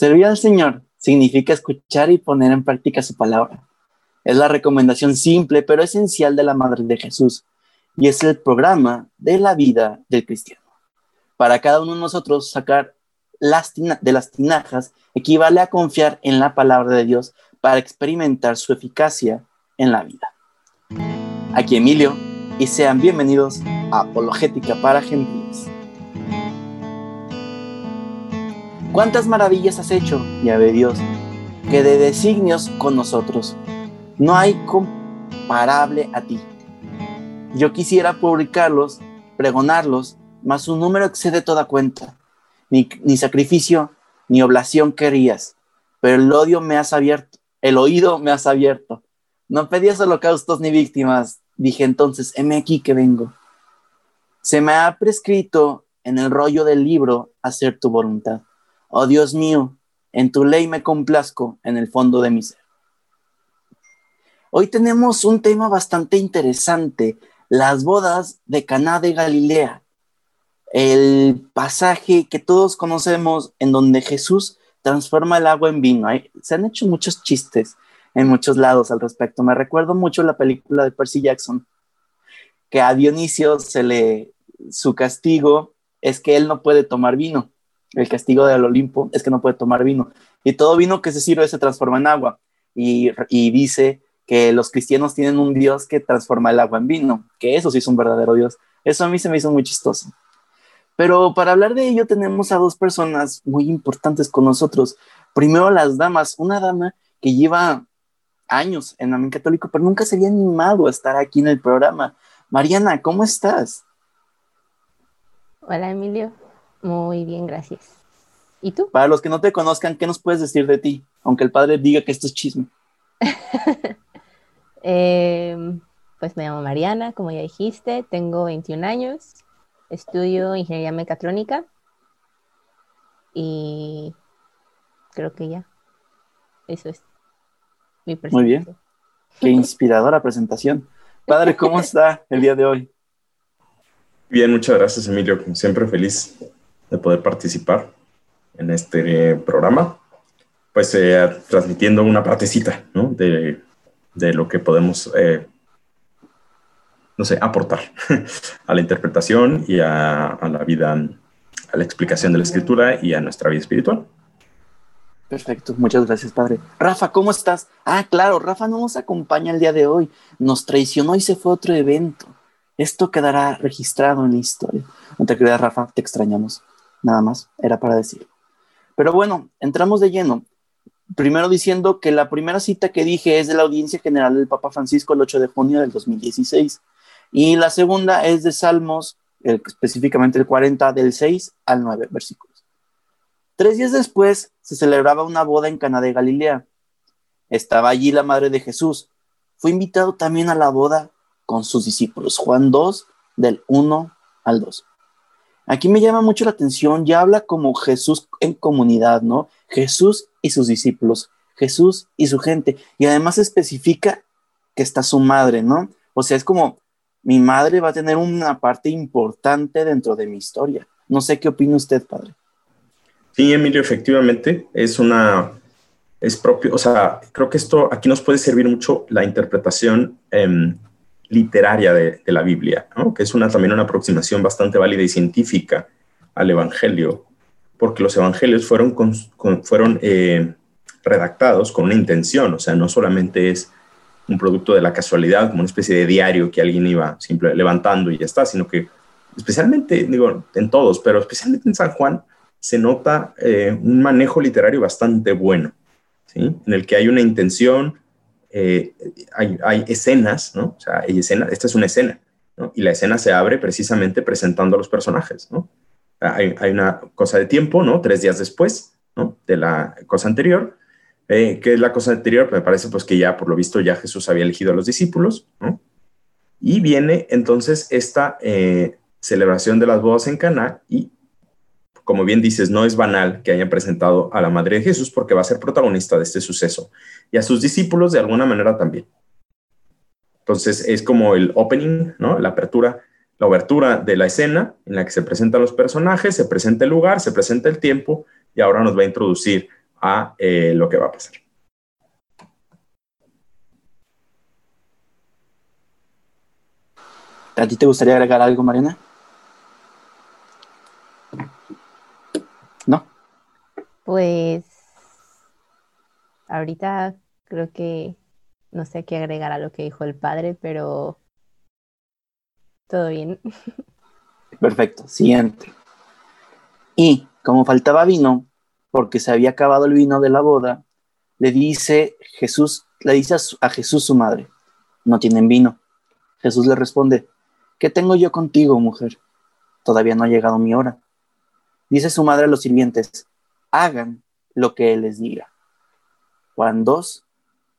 Servir al Señor significa escuchar y poner en práctica su palabra. Es la recomendación simple pero esencial de la Madre de Jesús y es el programa de la vida del cristiano. Para cada uno de nosotros sacar de las tinajas equivale a confiar en la palabra de Dios para experimentar su eficacia en la vida. Aquí Emilio y sean bienvenidos a Apologética para Gentiles. ¿Cuántas maravillas has hecho, llave Dios, que de designios con nosotros? No hay comparable a ti. Yo quisiera publicarlos, pregonarlos, mas su número excede toda cuenta. Ni, ni sacrificio, ni oblación querías, pero el odio me has abierto, el oído me has abierto. No pedías holocaustos ni víctimas, Dije entonces, heme aquí que vengo. Se me ha prescrito en el rollo del libro hacer tu voluntad. Oh Dios mío, en tu ley me complazco en el fondo de mi ser. Hoy tenemos un tema bastante interesante, las bodas de Caná de Galilea. El pasaje que todos conocemos en donde Jesús transforma el agua en vino. Se han hecho muchos chistes en muchos lados al respecto. Me recuerdo mucho la película de Percy Jackson, que a Dionisio se le, su castigo es que él no puede tomar vino. El castigo del Olimpo es que no puede tomar vino. Y todo vino que se sirve se transforma en agua. Y, y dice que los cristianos tienen un Dios que transforma el agua en vino, que eso sí es un verdadero Dios. Eso a mí se me hizo muy chistoso. Pero para hablar de ello tenemos a dos personas muy importantes con nosotros. Primero las damas, una dama que lleva años en Amén Católico, pero nunca se había animado a estar aquí en el programa. Mariana, ¿cómo estás? Hola, Emilio. Muy bien, gracias. ¿Y tú? Para los que no te conozcan, ¿qué nos puedes decir de ti? Aunque el padre diga que esto es chisme. Em, pues me llamo Mariana, como ya dijiste, tengo 21 años, estudio ingeniería mecatrónica y creo que ya. Eso es. Muy bien. Qué inspiradora presentación. Padre, ¿cómo está el día de hoy? Bien, muchas gracias, Emilio. Como siempre, feliz de poder participar en este programa. Pues eh, transmitiendo una partecita ¿no? de, de, lo que podemos, eh, no sé, aportar a la interpretación y a, a la vida, a la explicación de la escritura y a nuestra vida espiritual. Perfecto, muchas gracias, padre. Rafa, ¿cómo estás? Ah, claro, Rafa no nos acompaña el día de hoy. Nos traicionó y se fue a otro evento. Esto quedará registrado en la historia. No te creas, Rafa, te extrañamos. Nada más, era para decir. Pero bueno, entramos de lleno. Primero diciendo que la primera cita que dije es de la audiencia general del Papa Francisco el 8 de junio del 2016. Y la segunda es de Salmos, específicamente el 40 del 6 al 9 versículos. Tres días después se celebraba una boda en Cana de Galilea. Estaba allí la madre de Jesús. Fue invitado también a la boda con sus discípulos. Juan 2, del 1 al 2. Aquí me llama mucho la atención, ya habla como Jesús en comunidad, ¿no? Jesús y sus discípulos, Jesús y su gente. Y además especifica que está su madre, ¿no? O sea, es como, mi madre va a tener una parte importante dentro de mi historia. No sé qué opina usted, padre. Sí, Emilio, efectivamente, es una, es propio, o sea, creo que esto aquí nos puede servir mucho la interpretación em, literaria de, la Biblia, que es una, también una aproximación bastante válida y científica al Evangelio, porque los Evangelios fueron, eh, redactados con una intención, o sea, no solamente es un producto de la casualidad, como una especie de diario que alguien iba simplemente levantando y ya está, sino que especialmente, digo, en todos, pero especialmente en San Juan, se nota eh, un manejo literario bastante bueno, ¿sí? en el que hay una intención, eh, hay, escenas, ¿no? O sea, hay escena, esta es una escena, ¿no? Y la escena se abre precisamente presentando a los personajes, ¿no? Hay, una cosa de tiempo, ¿no? Tres días después, ¿no? De la cosa anterior. Eh, ¿Qué es la cosa anterior? Me parece pues que ya, por lo visto, ya Jesús había elegido a los discípulos, ¿no? Y viene entonces esta celebración de las bodas en Cana y como bien dices, no es banal que hayan presentado a la Madre de Jesús porque va a ser protagonista de este suceso y a sus discípulos de alguna manera también. Entonces es como el opening, ¿no? La apertura, la obertura de la escena en la que se presentan los personajes, se presenta el lugar, se presenta el tiempo y ahora nos va a introducir a eh, lo que va a pasar. ¿A ti te gustaría agregar algo, Mariana? Pues ahorita creo que no sé qué agregar a lo que dijo el padre, pero todo bien. Perfecto, siguiente. Y como faltaba vino, porque se había acabado el vino de la boda, le dice Jesús, le dice a, a Jesús su madre, no tienen vino. Jesús le responde, ¿qué tengo yo contigo, mujer? Todavía no ha llegado mi hora. Dice su madre a los sirvientes, hagan lo que él les diga. Juan 2,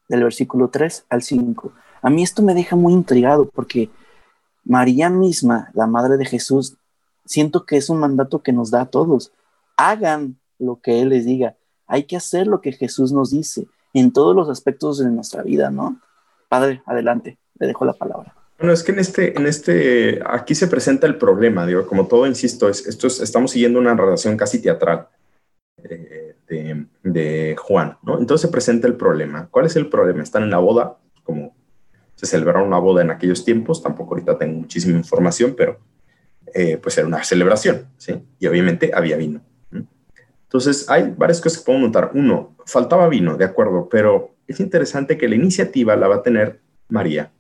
del versículo 3 al 5. A mí esto me deja muy intrigado porque María misma, la madre de Jesús, siento que es un mandato que nos da a todos. Hagan lo que Él les diga. Hay que hacer lo que Jesús nos dice en todos los aspectos de nuestra vida, ¿no? Padre, adelante, le dejo la palabra. Bueno, es que en este, en este, aquí se presenta el problema, digo, como todo, insisto, es, esto estamos siguiendo una relación casi teatral de, Juan, ¿no? Entonces se presenta el problema. ¿Cuál es el problema? Están en la boda, como se celebraron una boda en aquellos tiempos, tampoco ahorita tengo muchísima información, pero eh, pues era una celebración, ¿sí? Y obviamente había vino. Entonces, hay varias cosas que podemos notar. Uno, faltaba vino, de acuerdo, pero es interesante que la iniciativa la va a tener María.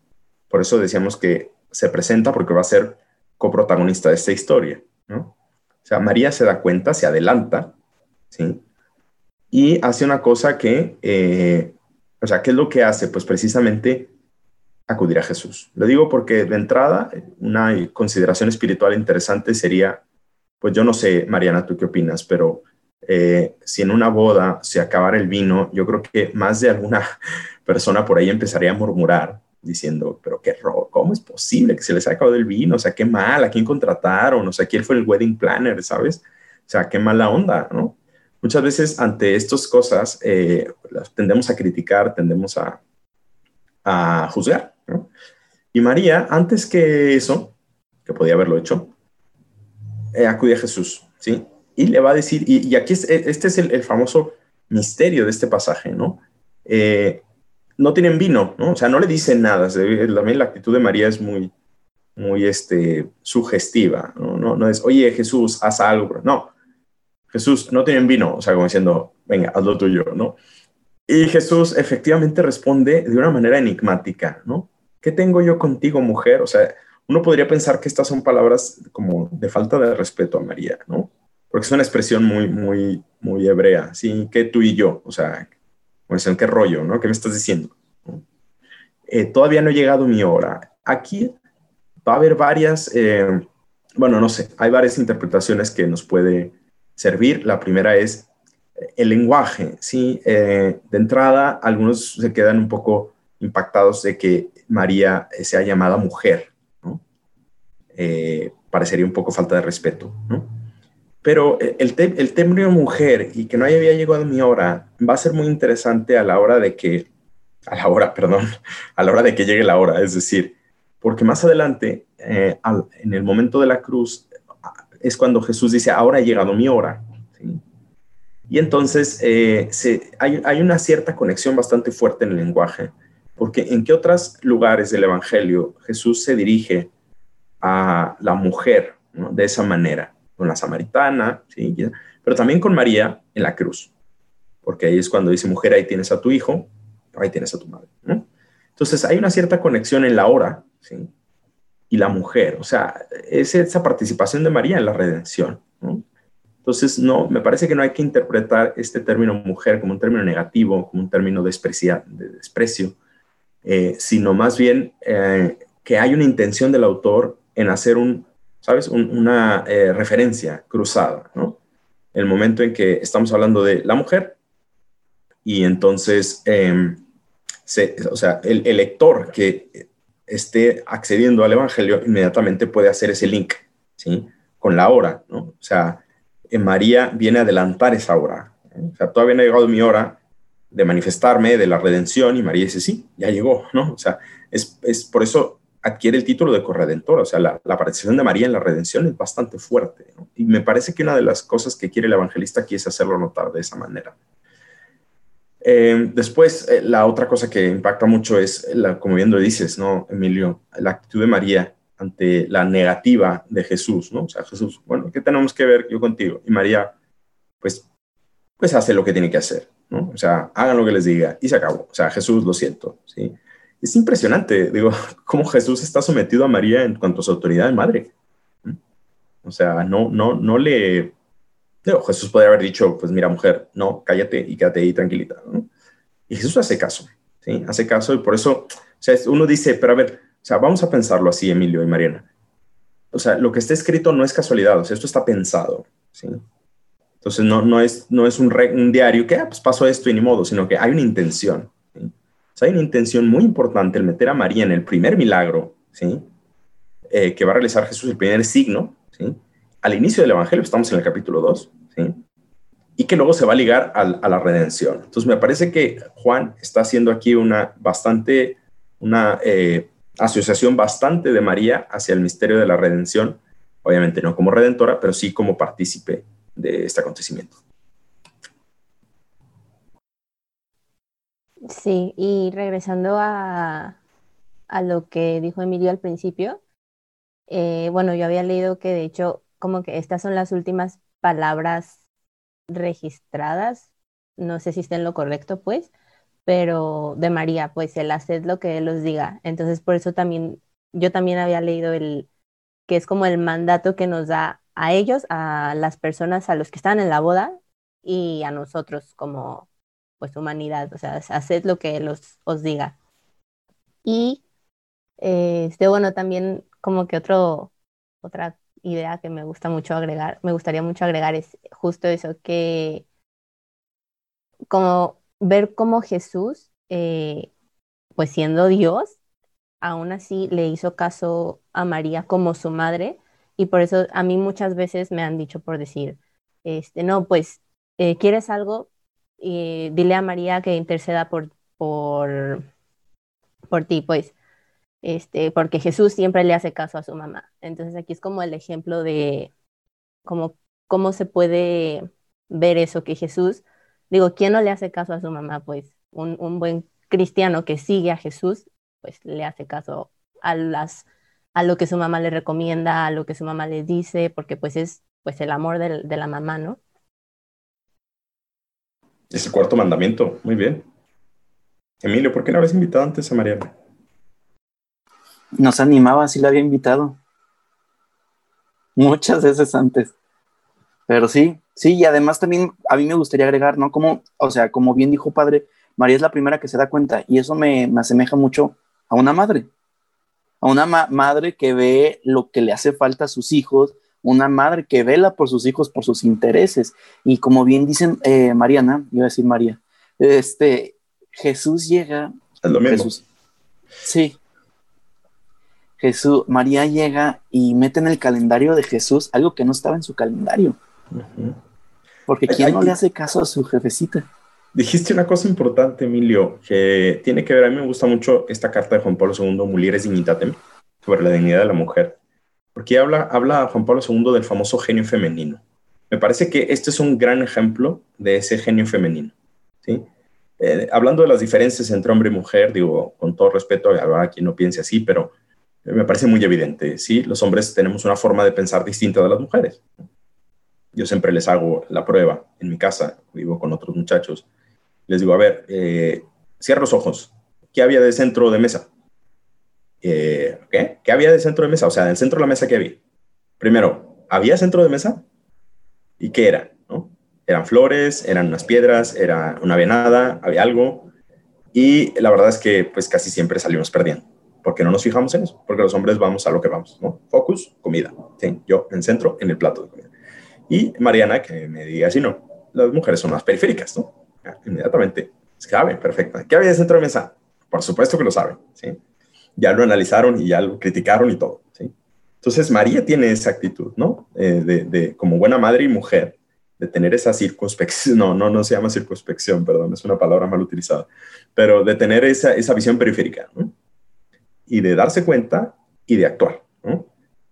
Por eso decíamos que se presenta porque va a ser coprotagonista de esta historia, ¿no? O sea, María se da cuenta, se adelanta, ¿sí? Y hace una cosa que, eh, o sea, ¿qué es lo que hace? Pues precisamente acudir a Jesús. Lo digo porque de entrada, una consideración espiritual interesante sería, pues yo no sé, Mariana, tú qué opinas, pero eh, si en una boda se acabara el vino, yo creo que más de alguna persona por ahí empezaría a murmurar diciendo, pero qué robo, ¿cómo es posible que se les haya acabado el vino? O sea, qué mal, ¿a quién contrataron? O sea, ¿quién fue el wedding planner? ¿Sabes? O sea, qué mala onda, ¿no? Muchas veces ante estas cosas eh, tendemos a criticar, tendemos a, juzgar. ¿no? Y María, antes que eso, que podía haberlo hecho, eh, acude a Jesús, ¿sí? y le va a decir, y, aquí es, este es el, famoso misterio de este pasaje, ¿no? Eh, no tienen vino, ¿no? O sea, no le dicen nada. También la actitud de María es muy, muy este, sugestiva, ¿no? ¿no? No es, oye, Jesús, haz algo. No, Jesús, no tienen vino. O sea, como diciendo, venga, haz lo tuyo, ¿no? Y Jesús efectivamente responde de una manera enigmática, ¿no? ¿Qué tengo yo contigo, mujer? O sea, uno podría pensar que estas son palabras como de falta de respeto a María, ¿no? porque es una expresión muy, muy, muy hebrea, ¿sí? Que tú y yo, o sea, pues, ¿qué rollo, no? ¿Qué me estás diciendo? Eh, todavía no ha llegado mi hora. Aquí va a haber varias, eh, bueno, no sé, hay varias interpretaciones que nos puede servir. La primera es el lenguaje, ¿sí? Eh, de entrada, algunos se quedan un poco impactados de que María sea llamada mujer, ¿no? parecería un poco falta de respeto, ¿no? Pero eh, el, el término mujer y que no había llegado a mi hora va a ser muy interesante a la hora de que, a la hora, perdón, a la hora de que llegue la hora, es decir, porque más adelante, eh, en el momento de la cruz, es cuando Jesús dice, ahora ha llegado mi hora. Y entonces eh, hay, una cierta conexión bastante fuerte en el lenguaje, porque en qué otros lugares del Evangelio Jesús se dirige a la mujer de esa manera con la samaritana, ¿sí? pero también con María en la cruz, porque ahí es cuando dice, mujer, ahí tienes a tu hijo, ahí tienes a tu madre. Entonces hay una cierta conexión en la hora ¿sí? Y la mujer, o sea, es esa participación de María en la redención. Entonces, no, me parece que no hay que interpretar este término mujer como un término negativo, como un término de, de desprecio, eh, sino más bien eh, que hay una intención del autor en hacer un ¿sabes? una eh, referencia cruzada, ¿no? El momento en que estamos hablando de la mujer y entonces, em, o sea, el, lector que esté accediendo al Evangelio inmediatamente puede hacer ese link, ¿sí? Con la hora, ¿no? O sea, María viene a adelantar esa hora. ¿eh? O sea, todavía no ha llegado mi hora de manifestarme de la redención y María dice, sí, ya llegó, ¿no? O sea, es, es por eso adquiere el título de corredentora, o sea, la, la, participación de María en la redención es bastante fuerte. Y me parece que una de las cosas que quiere el evangelista aquí es hacerlo notar de esa manera. Eh, después, eh, la otra cosa que impacta mucho es, como bien dices, ¿no, Emilio? La actitud de María ante la negativa de Jesús, ¿no? O sea, Jesús, bueno, ¿qué tenemos que ver yo contigo? Y María, pues, pues hace lo que tiene que hacer, ¿no? O sea, hagan lo que les diga y se acabó. O sea, Jesús, lo siento, ¿sí? Es impresionante, digo, cómo Jesús está sometido a María en cuanto a su autoridad de madre. O sea, no, no, no le... Jesús podría haber dicho, pues mira, mujer, no, cállate y quédate ahí tranquilita. Y Jesús hace caso, ¿sí? Hace caso y por eso, o sea, uno dice, pero a ver, o sea, vamos a pensarlo así, Emilio y Mariana. O sea, lo que está escrito no es casualidad, o sea, esto está pensado, ¿sí? Entonces, no, no, es, no es un, un diario que, ah, pues pasó esto y ni modo, sino que hay una intención, ¿sí? O sea, hay una intención muy importante el meter a María en el primer milagro, ¿sí? Eh, que va a realizar Jesús, el primer signo, al inicio del Evangelio, estamos en el capítulo 2, y que luego se va a ligar a, la redención. Entonces me parece que Juan está haciendo aquí una bastante, una eh, asociación bastante de María hacia el misterio de la redención, obviamente no como redentora, pero sí como partícipe de este acontecimiento. Sí, y regresando a, a lo que dijo Emilio al principio, eh, bueno, yo había leído que de hecho como que estas son las últimas palabras registradas, no sé si está en lo correcto pues, pero de María, pues el haced lo que Él os diga. Entonces por eso también, yo también había leído el, que es como el mandato que nos da a ellos, a las personas, a los que están en la boda y a nosotros como pues humanidad, o sea, haced lo que Él os, os diga. Y este, bueno, también como que otro, otra idea que me gusta mucho agregar, me gustaría mucho agregar es justo eso, que como ver cómo Jesús, eh, pues siendo Dios, aún así le hizo caso a María como su madre, y por eso a mí muchas veces me han dicho por decir, este, no, pues, eh, ¿quieres algo? dile a María que interceda por, por, por ti, pues este, porque Jesús siempre le hace caso a su mamá. Entonces aquí es como el ejemplo de cómo, cómo se puede ver eso, que Jesús, digo, ¿quién no le hace caso a su mamá? Pues un, un buen cristiano que sigue a Jesús, pues le hace caso a, las, a lo que su mamá le recomienda, a lo que su mamá le dice, porque pues es pues el amor de, la mamá, ¿no? Es el cuarto mandamiento, muy bien. Emilio, ¿por qué no habías invitado antes a Mariana? Nos animaba, sí la había invitado. Muchas veces antes. Pero sí, sí, y además también a mí me gustaría agregar, ¿no? Como, o sea, como bien dijo padre, María es la primera que se da cuenta y eso me, me asemeja mucho a una madre, a una madre que ve lo que le hace falta a sus hijos, una madre que vela por sus hijos, por sus intereses. Y como bien dicen eh, Mariana, iba a decir María, este, Jesús llega. Es lo mismo. Jesús, sí, Jesús, María llega y mete en el calendario de Jesús algo que no estaba en su calendario. Porque ¿quién no le hace caso a su jefecita? Dijiste una cosa importante, Emilio, que tiene que ver, a mí me gusta mucho esta carta de Juan Pablo II, Mulieres Dignitatem, sobre la dignidad de la mujer, porque habla, habla Juan Pablo II del famoso genio femenino. Me parece que este es un gran ejemplo de ese genio femenino. ¿sí? Eh, hablando de las diferencias entre hombre y mujer, digo, con todo respeto, a quien no piense así, pero me parece muy evidente. Sí, los hombres tenemos una forma de pensar distinta de las mujeres. Yo siempre les hago la prueba en mi casa, vivo con otros muchachos. Les digo, a ver, eh, cierra los ojos. ¿Qué había de centro de mesa? Eh, ¿qué? ¿Qué había de centro de mesa? O sea, en el centro de la mesa, ¿qué había? Primero, ¿había centro de mesa? ¿Y qué era? ¿no? Eran flores, eran unas piedras, era una venada, había algo. Y la verdad es que pues casi siempre salimos perdiendo porque no nos fijamos en eso, porque los hombres vamos a lo que vamos, ¿no? Focus, comida, ¿sí? Yo en centro, en el plato de comida. Y Mariana, que me diga si no, las mujeres son más periféricas, ¿no? inmediatamente, saben, perfecto. ¿Qué había de centro de mesa? Por supuesto que lo saben, ¿sí? Ya lo analizaron y ya lo criticaron y todo, ¿sí? Entonces, María tiene esa actitud, ¿no? Eh, de, de, como buena madre y mujer, de tener esa circunspección, no, no, no se llama circunspección, perdón, es una palabra mal utilizada, pero de tener esa, esa visión periférica, ¿no? Y de darse cuenta y de actuar.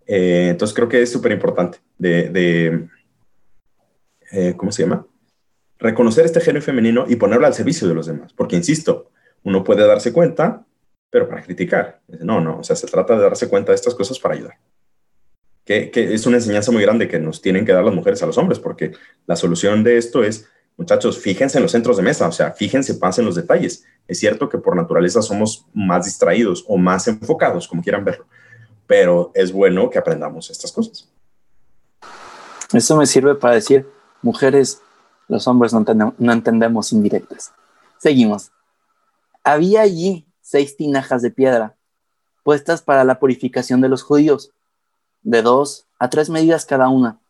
Eh, entonces creo que es súper importante de, de eh, ¿cómo se llama? reconocer este género femenino y ponerlo al servicio de los demás. Porque, insisto, uno puede darse cuenta, pero para criticar. No, no, o sea, se trata de darse cuenta de estas cosas para ayudar. Que, es una enseñanza muy grande que nos tienen que dar las mujeres a los hombres, porque la solución de esto es, muchachos, fíjense en los centros de mesa, o sea, fíjense, pasen los detalles. Es cierto que por naturaleza somos más distraídos o más enfocados, como quieran verlo, pero es bueno que aprendamos estas cosas. Eso me sirve para decir, mujeres, los hombres no, no entendemos indirectas. Seguimos. Había allí seis tinajas de piedra, puestas para la purificación de los judíos, de dos a tres medidas cada una.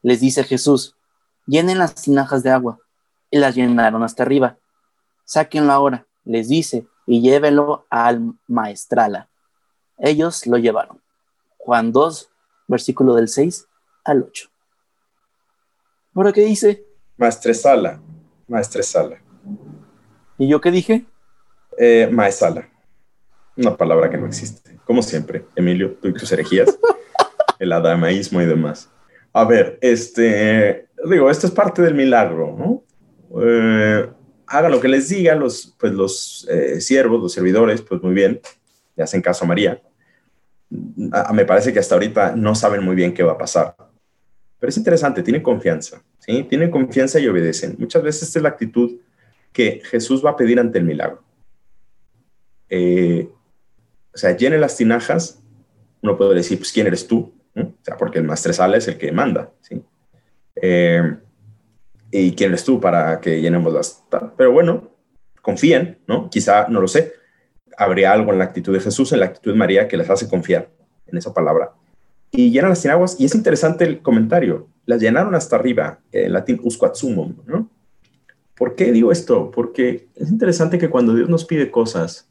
Les dice Jesús, llenen las tinajas de agua, y las llenaron hasta arriba. Sáquenlo ahora, les dice, y llévenlo al maestrala. Ellos lo llevaron. Juan 2, versículo del 6 al 8. ¿Ahora qué dice? Maestresala, maestresala. ¿Y yo qué dije? Eh. Una palabra que no existe. Como siempre, Emilio, tú y tus herejías, el adamaísmo y demás. A ver, este, digo, esto es parte del milagro, ¿no? Eh, hagan lo que les diga los, pues los eh, siervos, los servidores, pues muy bien, le hacen caso a María. me parece que hasta ahorita no saben muy bien qué va a pasar. Pero es interesante, tienen confianza, ¿sí? Tienen confianza y obedecen. Muchas veces esta es la actitud que Jesús va a pedir ante el milagro. Eh, o sea, llene las tinajas, uno puede decir, pues, ¿quién eres tú? O sea, porque el maestresala es el que manda, ¿sí? Eh, ¿Y quién eres tú para que llenemos las... Pero bueno, confíen, ¿no? Quizá, no lo sé, habría algo en la actitud de Jesús, en la actitud de María, que les hace confiar en esa palabra. Y llenan las tinaguas, y es interesante el comentario, las llenaron hasta arriba, en latín usquatsumum, ¿no? ¿Por qué digo esto? Porque es interesante que cuando Dios nos pide cosas,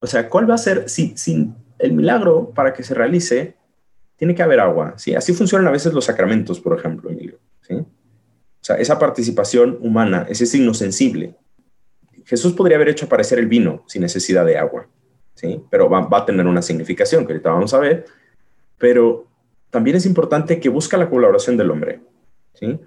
o sea, ¿cuál va a ser, si, si el milagro para que se realice, tiene que haber agua, ¿sí? Así funcionan a veces los sacramentos, por ejemplo, sea, esa participación humana, ese signo sensible, Jesús podría haber hecho aparecer el vino sin necesidad de agua, ¿sí? Pero va, a tener una significación que ahorita vamos a ver. Pero también es importante que busca la colaboración del hombre, ¿sí?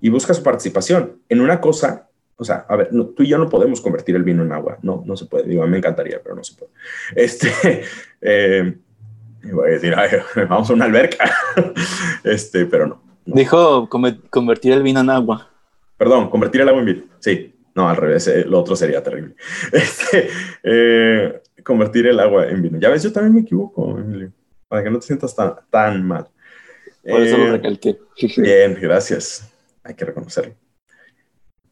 Y busca su participación en una cosa. O sea, a ver, tú y yo no podemos convertir el vino en agua. No, no se puede. Digo, me encantaría, pero no se puede. Este, eh, voy a decir, vamos a una alberca. este, pero no, Dijo convertir el vino en agua. Perdón, convertir el agua en vino. Sí, no, al revés, eh, lo otro sería terrible. Este, eh, convertir el agua en vino. Ya ves, yo también me equivoco, Emilio, para que no te sientas tan, tan mal. Por eso lo eh, recalqué. Bien, gracias. Hay que reconocerlo.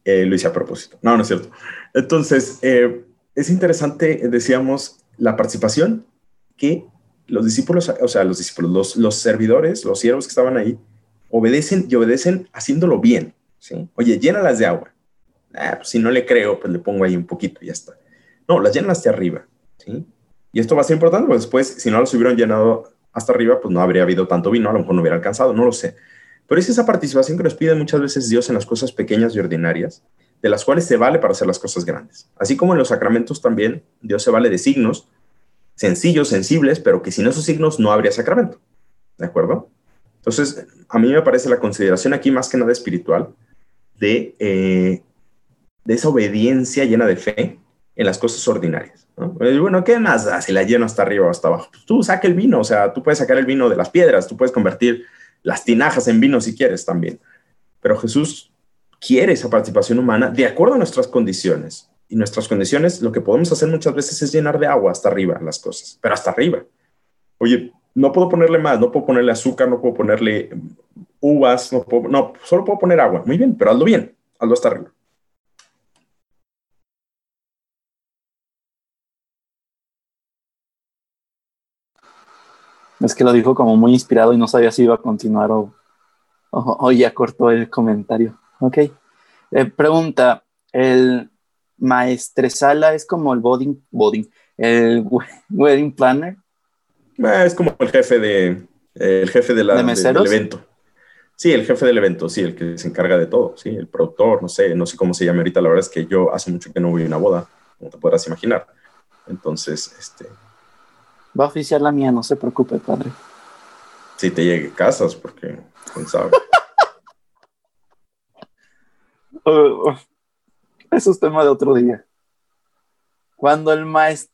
lo hice a propósito. No, no es cierto. Entonces, es interesante, decíamos, la participación que los discípulos, o sea, los discípulos, los, los servidores, los siervos que estaban ahí, obedecen y obedecen haciéndolo bien. ¿sí? Oye, llénalas de agua ah, pues si no le creo, pues le pongo ahí un poquito y ya está. No, las llenan hasta arriba, ¿sí? Y esto va a ser importante, porque después, si no las hubieran llenado hasta arriba, pues no habría habido tanto vino, a lo mejor no hubiera alcanzado, no lo sé. Pero es esa participación que nos pide muchas veces Dios en las cosas pequeñas y ordinarias, de las cuales se vale para hacer las cosas grandes. Así como en los sacramentos también, Dios se vale de signos sencillos, sensibles, pero que sin esos signos no habría sacramento. ¿De acuerdo? Entonces, a mí me parece la consideración aquí más que nada espiritual de eh, esa obediencia llena de fe en las cosas ordinarias. Bueno, ¿qué más da si la lleno hasta arriba o hasta abajo? Pues tú saca el vino, o sea, tú puedes sacar el vino de las piedras, tú puedes convertir las tinajas en vino si quieres también. Pero Jesús quiere esa participación humana de acuerdo a nuestras condiciones. Y nuestras condiciones, lo que podemos hacer muchas veces es llenar de agua hasta arriba las cosas, pero hasta arriba. Oye, no puedo ponerle más, no puedo ponerle azúcar, no puedo ponerle uvas, no, puedo, no, solo puedo poner agua. Muy bien, pero hazlo bien, hazlo hasta arriba. Es que lo dijo como muy inspirado y no sabía si iba a continuar o, o, ya cortó el comentario. Ok. Eh, pregunta, ¿el maestresala es como el boarding, boarding el wedding planner? Eh, es como el jefe de, el jefe de la, del evento. Sí, el jefe del evento, sí, el que se encarga de todo, sí, el productor, no sé, no sé cómo se llama ahorita, la verdad es que yo hace mucho que no voy a una boda, como te podrás imaginar. Entonces, este, Va a oficiar la mía, no se preocupe, padre. Si te llegue casas, porque quién sabe. Oh, oh. Eso es tema de otro día. Cuando el maest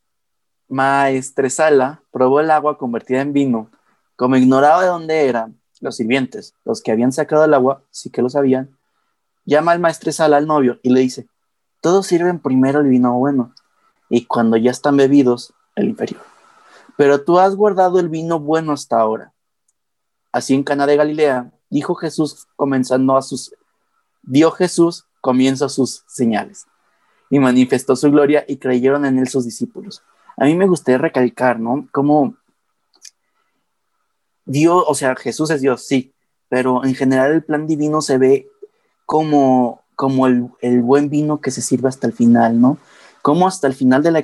maestresala probó el agua convertida en vino, como ignoraba de dónde era, los sirvientes, los que habían sacado el agua, sí que lo sabían, llama al maestresala al novio y le dice, todos sirven primero el vino bueno, y cuando ya están bebidos, el inferior. Pero tú has guardado el vino bueno hasta ahora. Así en Cana de Galilea, dijo Jesús comenzando a sus dio Jesús comienzo a sus señales y manifestó su gloria y creyeron en él sus discípulos. A mí me gustaría recalcar, ¿no? Cómo Dios, o sea, Jesús es Dios, sí, pero en general el plan divino se ve como, como el, el buen vino que se sirve hasta el final, ¿no? Como hasta el final de la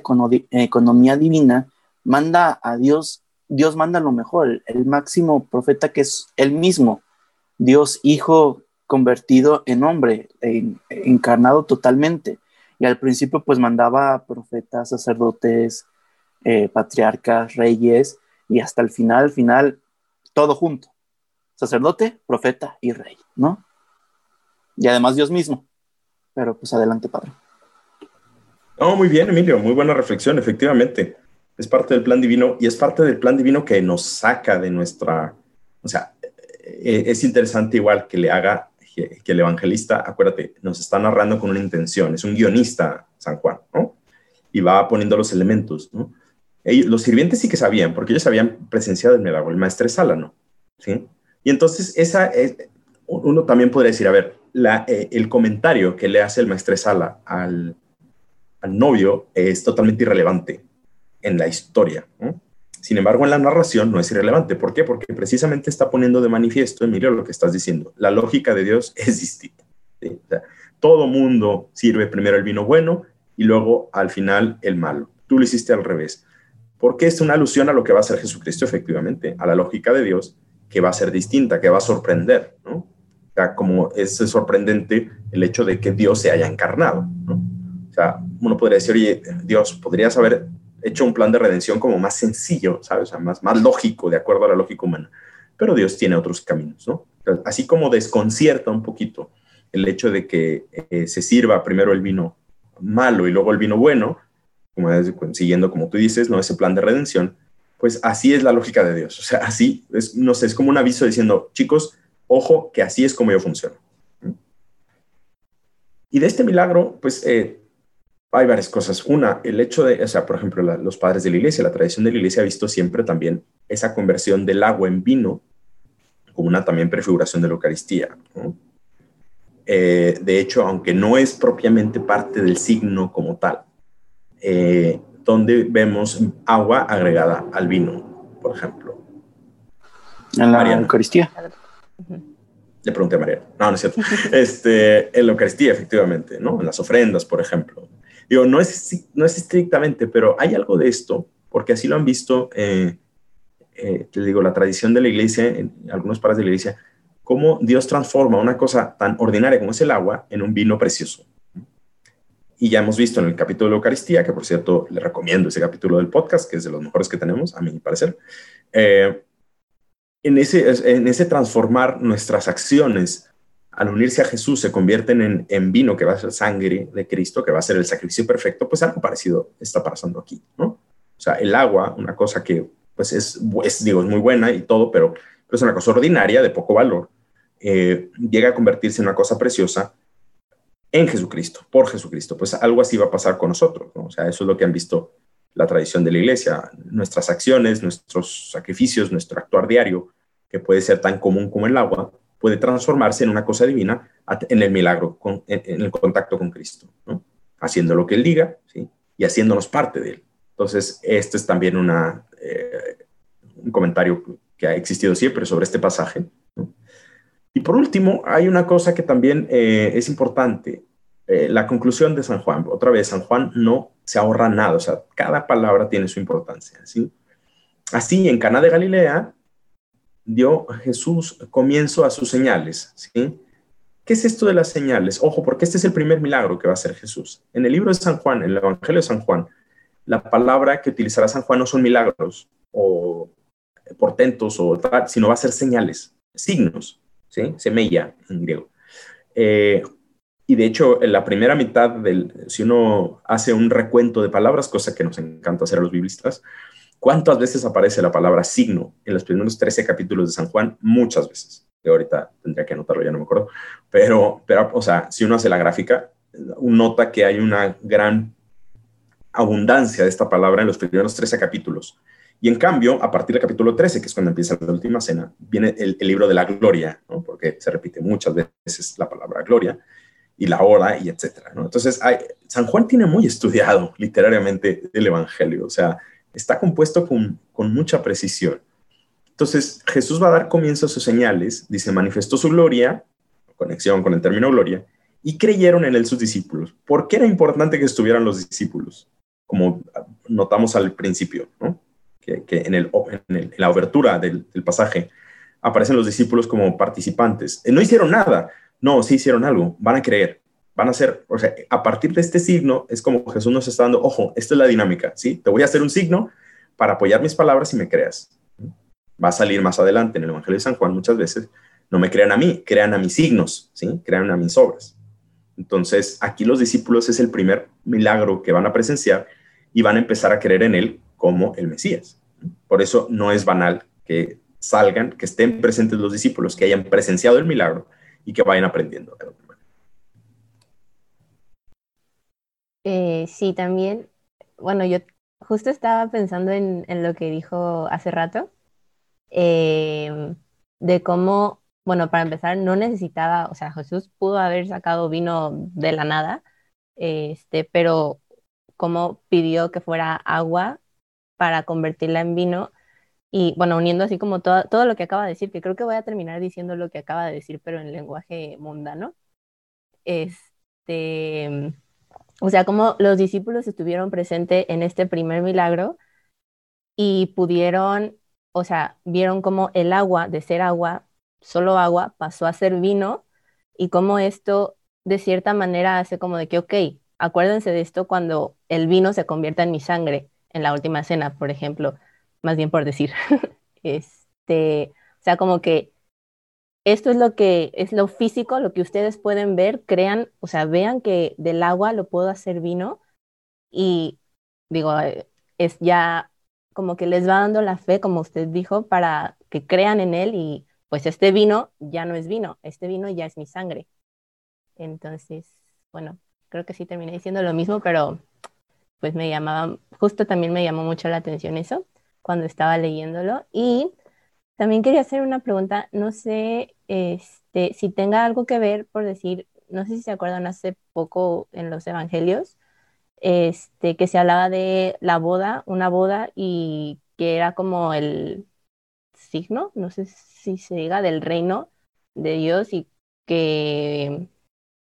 economía divina manda a Dios, Dios manda lo mejor, el máximo profeta que es él mismo, Dios Hijo convertido en hombre, encarnado totalmente. Y al principio pues mandaba profetas, sacerdotes, eh, patriarcas, reyes, y hasta el final, al final, todo junto. Sacerdote, profeta y rey, ¿no? Y además Dios mismo. Pero pues adelante, Padre. No, muy bien, Emilio, muy buena reflexión, efectivamente. Es parte del plan divino y es parte del plan divino que nos saca de nuestra, o sea, eh, es interesante igual que le haga que, el evangelista, acuérdate, nos está narrando con una intención, es un guionista San Juan, ¿no? Y va poniendo los elementos, ¿no? Los sirvientes sí que sabían, porque ellos habían presenciado el milagro, el maestro Sala, ¿no? ¿Sí? Y entonces esa es, uno también podría decir, a ver, eh, el comentario que le hace el maestro Sala al, novio es totalmente irrelevante en la historia. Sin embargo, en la narración no es irrelevante. ¿Por qué? Porque precisamente está poniendo de manifiesto, Emilio, lo que estás diciendo. La lógica de Dios es distinta. todo mundo sirve primero el vino bueno y luego al final el malo. Tú lo hiciste al revés. Porque es una alusión a lo que va a ser Jesucristo, efectivamente, a la lógica de Dios, que va a ser distinta, que va a sorprender, ¿no? O sea, como es sorprendente el hecho de que Dios se haya encarnado, ¿no? O sea, uno podría decir, oye, Dios, podrías haber hecho un plan de redención como más sencillo, ¿sabes? O sea, más, más lógico, de acuerdo a la lógica humana. Pero Dios tiene otros caminos, ¿no? Así como desconcierta un poquito el hecho de que eh, se sirva primero el vino malo y luego el vino bueno, como siguiendo como tú dices, ¿no? Ese plan de redención, pues así es la lógica de Dios. O sea, así, es, no sé, es como un aviso diciendo, chicos, ojo, que así es como yo funciono. Y de este milagro, pues eh, hay varias cosas. Una, el hecho de, o sea, por ejemplo, los padres de la iglesia, la tradición de la iglesia ha visto siempre también esa conversión del agua en vino como una también prefiguración de la Eucaristía. Eh, de hecho, aunque no es propiamente parte del signo como tal, eh, donde vemos agua agregada al vino, por ejemplo. En la Eucaristía. Le pregunté a María. No, no es cierto. este, en la Eucaristía, efectivamente, ¿no? En las ofrendas, por ejemplo. Digo, no es, no es estrictamente, pero hay algo de esto, porque así lo han visto, eh, eh, te digo, la tradición de la iglesia, en algunos padres de la iglesia, cómo Dios transforma una cosa tan ordinaria como es el agua en un vino precioso. Y ya hemos visto en el capítulo de la Eucaristía, que por cierto le recomiendo ese capítulo del podcast, que es de los mejores que tenemos, a mi parecer, eh, en, ese, en ese transformar nuestras acciones al unirse a Jesús se convierten en, vino que va a ser sangre de Cristo, que va a ser el sacrificio perfecto, pues algo parecido está pasando aquí, ¿no? O sea, el agua, una cosa que pues es, digo, es muy buena y todo, pero, es una cosa ordinaria, de poco valor, eh, llega a convertirse en una cosa preciosa en Jesucristo, por Jesucristo. Pues algo así va a pasar con nosotros, ¿no? O sea, eso es lo que han visto la tradición de la iglesia, nuestras acciones, nuestros sacrificios, nuestro actuar diario, que puede ser tan común como el agua, puede transformarse en una cosa divina en el milagro, en, el contacto con Cristo, haciendo lo que Él diga y haciéndonos parte de Él. Entonces, este es también una, eh, un comentario que ha existido siempre sobre este pasaje. Y por último, hay una cosa que también eh, es importante, eh, la conclusión de San Juan. Otra vez, San Juan no se ahorra nada, o sea, cada palabra tiene su importancia. ¿sí? Así, en Cana de Galilea, dio Jesús comienzo a sus señales, ¿sí? ¿Qué es esto de las señales? Ojo, porque este es el primer milagro que va a hacer Jesús. En el libro de San Juan, en el Evangelio de San Juan, la palabra que utilizará San Juan no son milagros o portentos o sino va a ser señales, signos, ¿sí? Semella en griego. Eh, y de hecho, en la primera mitad del, si uno hace un recuento de palabras, cosa que nos encanta hacer a los biblistas, ¿cuántas veces aparece la palabra signo en los primeros 13 capítulos de San Juan? Muchas veces. Que ahorita tendría que anotarlo, ya no me acuerdo. Pero, pero, o sea, si uno hace la gráfica, nota que hay una gran abundancia de esta palabra en los primeros 13 capítulos. Y en cambio, a partir del capítulo 13, que es cuando empieza la última cena, viene el, libro de la gloria, porque se repite muchas veces la palabra gloria y la hora y etcétera. ¿no? Entonces, hay, San Juan tiene muy estudiado literariamente el Evangelio, o sea, está compuesto con, con mucha precisión. Entonces, Jesús va a dar comienzo a sus señales, dice, manifestó su gloria, conexión con el término gloria, y creyeron en él sus discípulos. ¿Por qué era importante que estuvieran los discípulos? Como notamos al principio, ¿no? Que, en, la obertura del, pasaje aparecen los discípulos como participantes. No hicieron nada, no, sí hicieron algo, van a creer, van a hacer, o sea, a partir de este signo es como Jesús nos está dando, ojo, esta es la dinámica, ¿sí? Te voy a hacer un signo para apoyar mis palabras y me creas. Va a salir más adelante en el Evangelio de San Juan muchas veces, no me crean a mí, crean a mis signos, ¿sí? Crean a mis obras. Entonces, aquí los discípulos es el primer milagro que van a presenciar y van a empezar a creer en él como el Mesías. Por eso no es banal que salgan, que estén presentes los discípulos, que hayan presenciado el milagro y que vayan aprendiendo. Eh, sí, también, bueno, yo justo estaba pensando en, lo que dijo hace rato, eh, de cómo, bueno, para empezar, no necesitaba, o sea, Jesús pudo haber sacado vino de la nada, este, pero cómo pidió que fuera agua para convertirla en vino y bueno, uniendo así como todo, todo lo que acaba de decir, que creo que voy a terminar diciendo lo que acaba de decir, pero en lenguaje mundano. Este, o sea, como los discípulos estuvieron presentes en este primer milagro y pudieron, o sea, vieron como el agua, de ser agua, solo agua, pasó a ser vino y cómo esto de cierta manera hace como de que, ok, acuérdense de esto cuando el vino se convierta en mi sangre en la última cena, por ejemplo más bien por decir. este, o sea, como que esto es lo que es lo físico, lo que ustedes pueden ver, crean, o sea, vean que del agua lo puedo hacer vino y digo, es ya como que les va dando la fe, como usted dijo, para que crean en él y pues este vino ya no es vino, este vino ya es mi sangre. Entonces, bueno, creo que sí terminé diciendo lo mismo, pero pues me llamaba, justo también me llamó mucho la atención eso cuando estaba leyéndolo. Y también quería hacer una pregunta, no sé este, si tenga algo que ver, por decir, no sé si se acuerdan hace poco en los evangelios, este, que se hablaba de la boda, una boda, y que era como el signo, no sé si se diga, del reino de Dios y que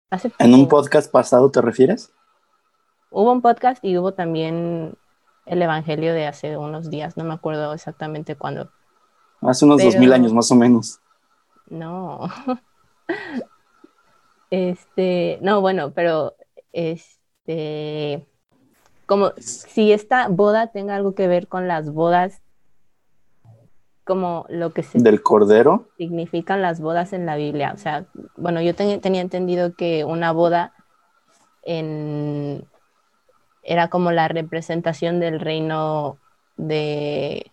hace ¿En un podcast pasado te refieres? Hubo un podcast y hubo también el Evangelio de hace unos días, no me acuerdo exactamente cuándo. Hace unos dos mil años más o menos. No. este, no, bueno, pero este, como si esta boda tenga algo que ver con las bodas, como lo que se... ¿Del cordero? Significan las bodas en la Biblia. O sea, bueno, yo tenía entendido que una boda en era como la representación del reino de,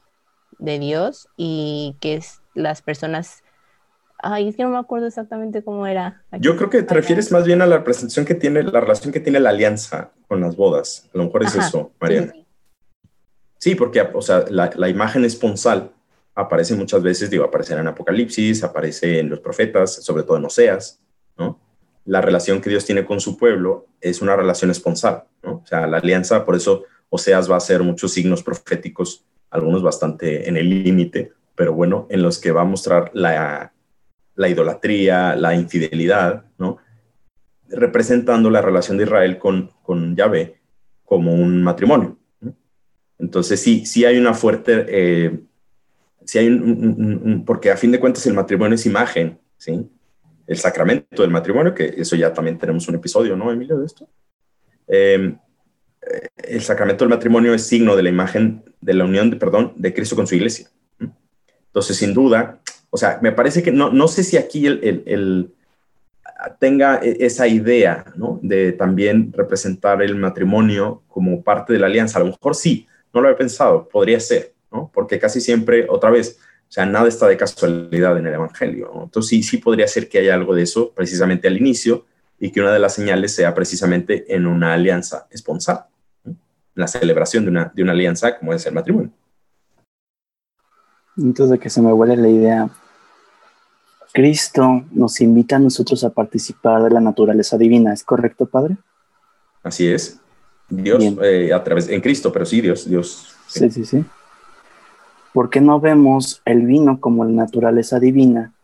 Dios y que es las personas Ay, es que no me acuerdo exactamente cómo era. Yo creo que te refieres más bien a la representación que tiene, la relación que tiene la alianza con las bodas. A lo mejor es eso, Mariana. Sí, porque, o sea, la, la, imagen esponsal aparece muchas veces, digo, aparece en Apocalipsis, aparece en los profetas, sobre todo en Oseas, ¿no? La relación que Dios tiene con su pueblo es una relación esponsal, ¿no? O sea, la alianza, por eso Oseas va a hacer muchos signos proféticos, algunos bastante en el límite, pero bueno, en los que va a mostrar la, la idolatría, la infidelidad, ¿no? Representando la relación de Israel con, con Yahvé como un matrimonio. Entonces, sí, sí hay una fuerte, eh, sí hay un, porque a fin de cuentas el matrimonio es imagen, ¿sí? El sacramento del matrimonio, que eso ya también tenemos un episodio, ¿no, Emilio, de esto? Em, el sacramento del matrimonio es signo de la imagen de la unión, de, perdón, de Cristo con su iglesia. Entonces, sin duda, o sea, me parece que no, no sé si aquí el, el, tenga e, esa idea, ¿no? De también representar el matrimonio como parte de la alianza. A lo mejor sí, no lo había pensado, podría ser, ¿no? Porque casi siempre, otra vez, o sea, nada está de casualidad en el Evangelio. Entonces sí, sí podría ser que haya algo de eso precisamente al inicio y que una de las señales sea precisamente en una alianza esponsal, la celebración de una, de una alianza como es el matrimonio. Entonces que se me vuelve la idea, Cristo nos invita a nosotros a participar de la naturaleza divina, ¿es correcto, Padre? Así es. Dios eh, a través en Cristo, pero sí, Dios, Dios. Sí, sí, sí. ¿Por qué no vemos el vino como la naturaleza divina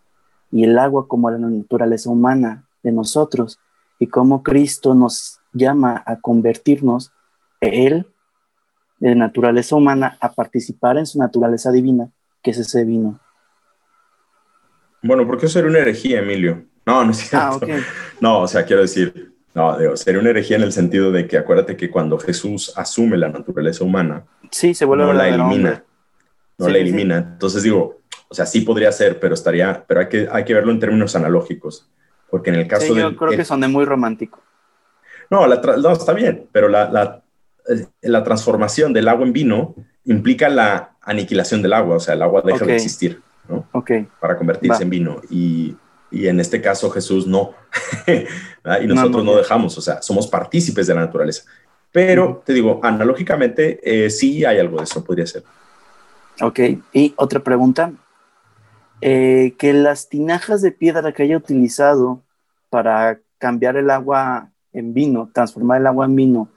y el agua como la naturaleza humana de nosotros? Y cómo Cristo nos llama a convertirnos, Él, de naturaleza humana, a participar en su naturaleza divina, que es ese vino. Bueno, porque sería una herejía, Emilio. No, no es cierto. Ah, no, o sea, quiero decir, no, digo, sería una herejía en el sentido de que acuérdate que cuando Jesús asume la naturaleza humana, sí, se vuelve no la elimina no la elimina. Entonces digo, o sea, sí podría ser, pero estaría, pero hay que, hay que verlo en términos analógicos, porque en el caso de... Yo creo que son de muy romántico. No, no, está bien, pero la, la, eh, la, transformación del agua en vino implica la aniquilación del agua, o sea, el agua deja de existir, ¿no? Ok. Para convertirse en vino. Y, y, en este caso Jesús no. y nosotros no, dejamos, o sea, somos partícipes de la naturaleza. Pero te digo, analógicamente eh, sí hay algo de eso, podría ser. Ok, y otra pregunta. Eh, que las tinajas de piedra que haya utilizado para cambiar el agua en vino, transformar el agua en vino,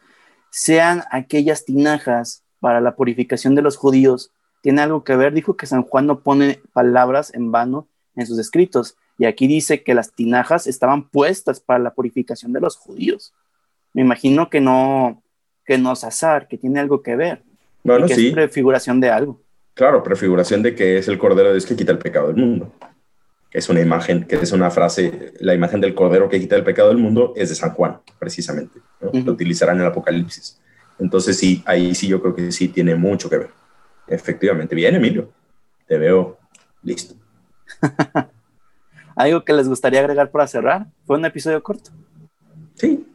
sean aquellas tinajas para la purificación de los judíos, tiene algo que ver. Dijo que San Juan no pone palabras en vano en sus escritos. Y aquí dice que las tinajas estaban puestas para la purificación de los judíos. Me imagino que no, que no es azar, que tiene algo que ver. Bueno, que sí. es prefiguración de algo. Claro, prefiguración de que es el Cordero de Dios que quita el pecado del mundo. Es una imagen, que es una frase, la imagen del Cordero que quita el pecado del mundo es de San Juan, precisamente. Lo utilizarán en el Apocalipsis. Entonces sí, ahí sí yo creo que sí tiene mucho que ver. Efectivamente. Bien, Emilio. Te veo listo. ¿Algo que les gustaría agregar para cerrar? ¿Fue un episodio corto? Sí.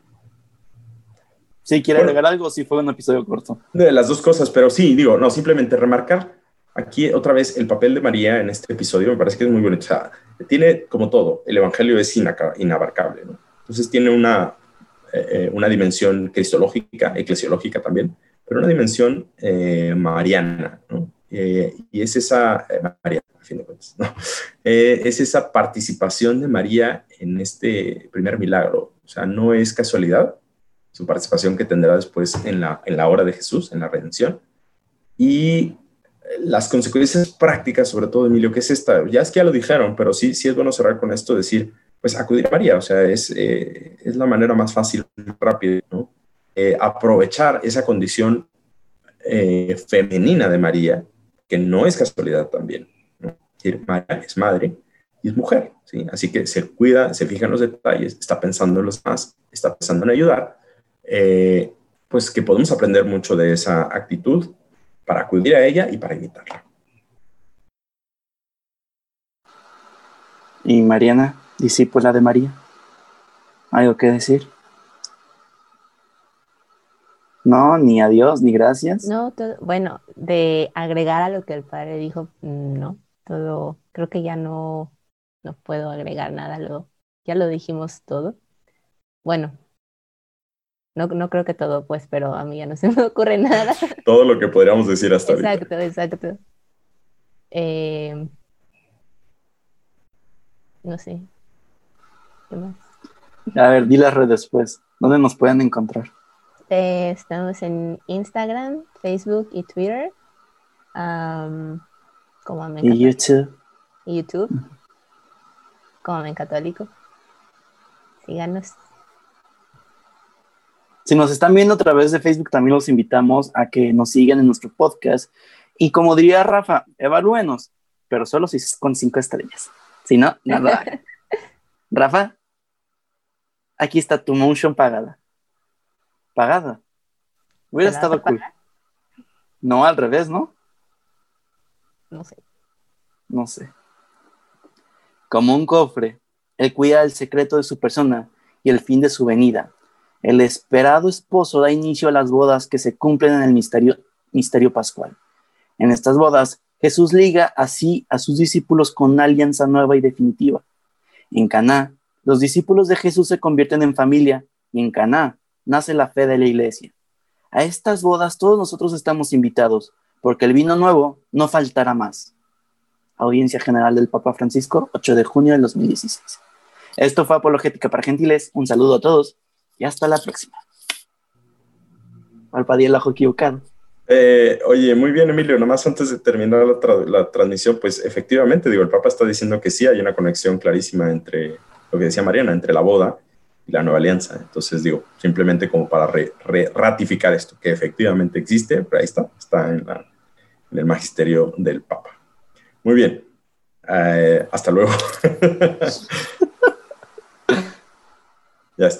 Sí, quiere agregar algo, sí fue un episodio corto. De las dos cosas, pero sí, digo, no, simplemente remarcar aquí otra vez el papel de María en este episodio me parece que es muy bonito. O sea, tiene como todo, el Evangelio es inabarcable, ¿no? Entonces tiene una, eh, eh, una dimensión cristológica, eclesiológica también, pero una dimensión eh, mariana, ¿no? y es esa, María, a fin de cuentas, ¿no? es esa participación de María en este primer milagro. O sea, no es casualidad su participación que tendrá después en la, en la hora de Jesús, en la redención. Y las consecuencias prácticas, sobre todo, Emilio, que es esta, ya es que ya lo dijeron, pero sí, sí es bueno cerrar con esto, decir, pues acudir a María, o sea, es, eh, es la manera más fácil, rápida, ¿no? Eh, aprovechar esa condición eh, femenina de María, que no es casualidad también, ¿no? decir, María es madre y es mujer, ¿sí? Así que se cuida, se fija en los detalles, está pensando en los demás, está pensando en ayudar, pues que podemos aprender mucho de esa actitud para acudir a ella y para imitarla. ¿Y Mariana, discípula de María? ¿Algo que decir? No, ni adiós, ni gracias. No, bueno, de agregar a lo que el padre dijo, no, todo, creo que ya no, no puedo agregar nada, lo, ya lo dijimos todo. Bueno, no, no creo que todo, pues, pero a mí ya no se me ocurre nada. todo lo que podríamos decir hasta exacto, ahorita. Exacto, exacto. Eh, no sé. ¿Qué más? A ver, di las redes después. ¿Dónde nos pueden encontrar? Eh, estamos en Instagram, Facebook y Twitter. como y YouTube. Y YouTube. Como Amén Católico. Síganos. Si nos están viendo a través de Facebook, también los invitamos a que nos sigan en nuestro podcast. Y como diría Rafa, evalúenos, pero solo si con cinco estrellas. Si no, nada. Rafa, aquí está tu motion pagada. Pagada. Hubiera estado cool. No, al revés, ¿no? No sé. No sé. Como un cofre Él cuida el secreto de su persona y el fin de su venida. El esperado esposo da inicio a las bodas que se cumplen en el misterio, pascual. En estas bodas, Jesús liga así a sus discípulos con una alianza nueva y definitiva. En Caná, los discípulos de Jesús se convierten en familia y en Caná nace la fe de la iglesia. A estas bodas todos nosotros estamos invitados, porque el vino nuevo no faltará más. Audiencia General del Papa Francisco, 8 de junio del 2016. Esto fue Apologética para Gentiles. Un saludo a todos y hasta la próxima. Alpadiel ajo equivocado. Eh, oye, muy bien, Emilio. Nomás antes de terminar la, transmisión, pues efectivamente, digo, el Papa está diciendo que sí hay una conexión clarísima entre lo que decía Mariana, entre la boda y la nueva alianza. Entonces, digo, simplemente como para ratificar esto, que efectivamente existe, pero ahí está, está en, el magisterio del Papa. Muy bien. Eh, hasta luego. ya está.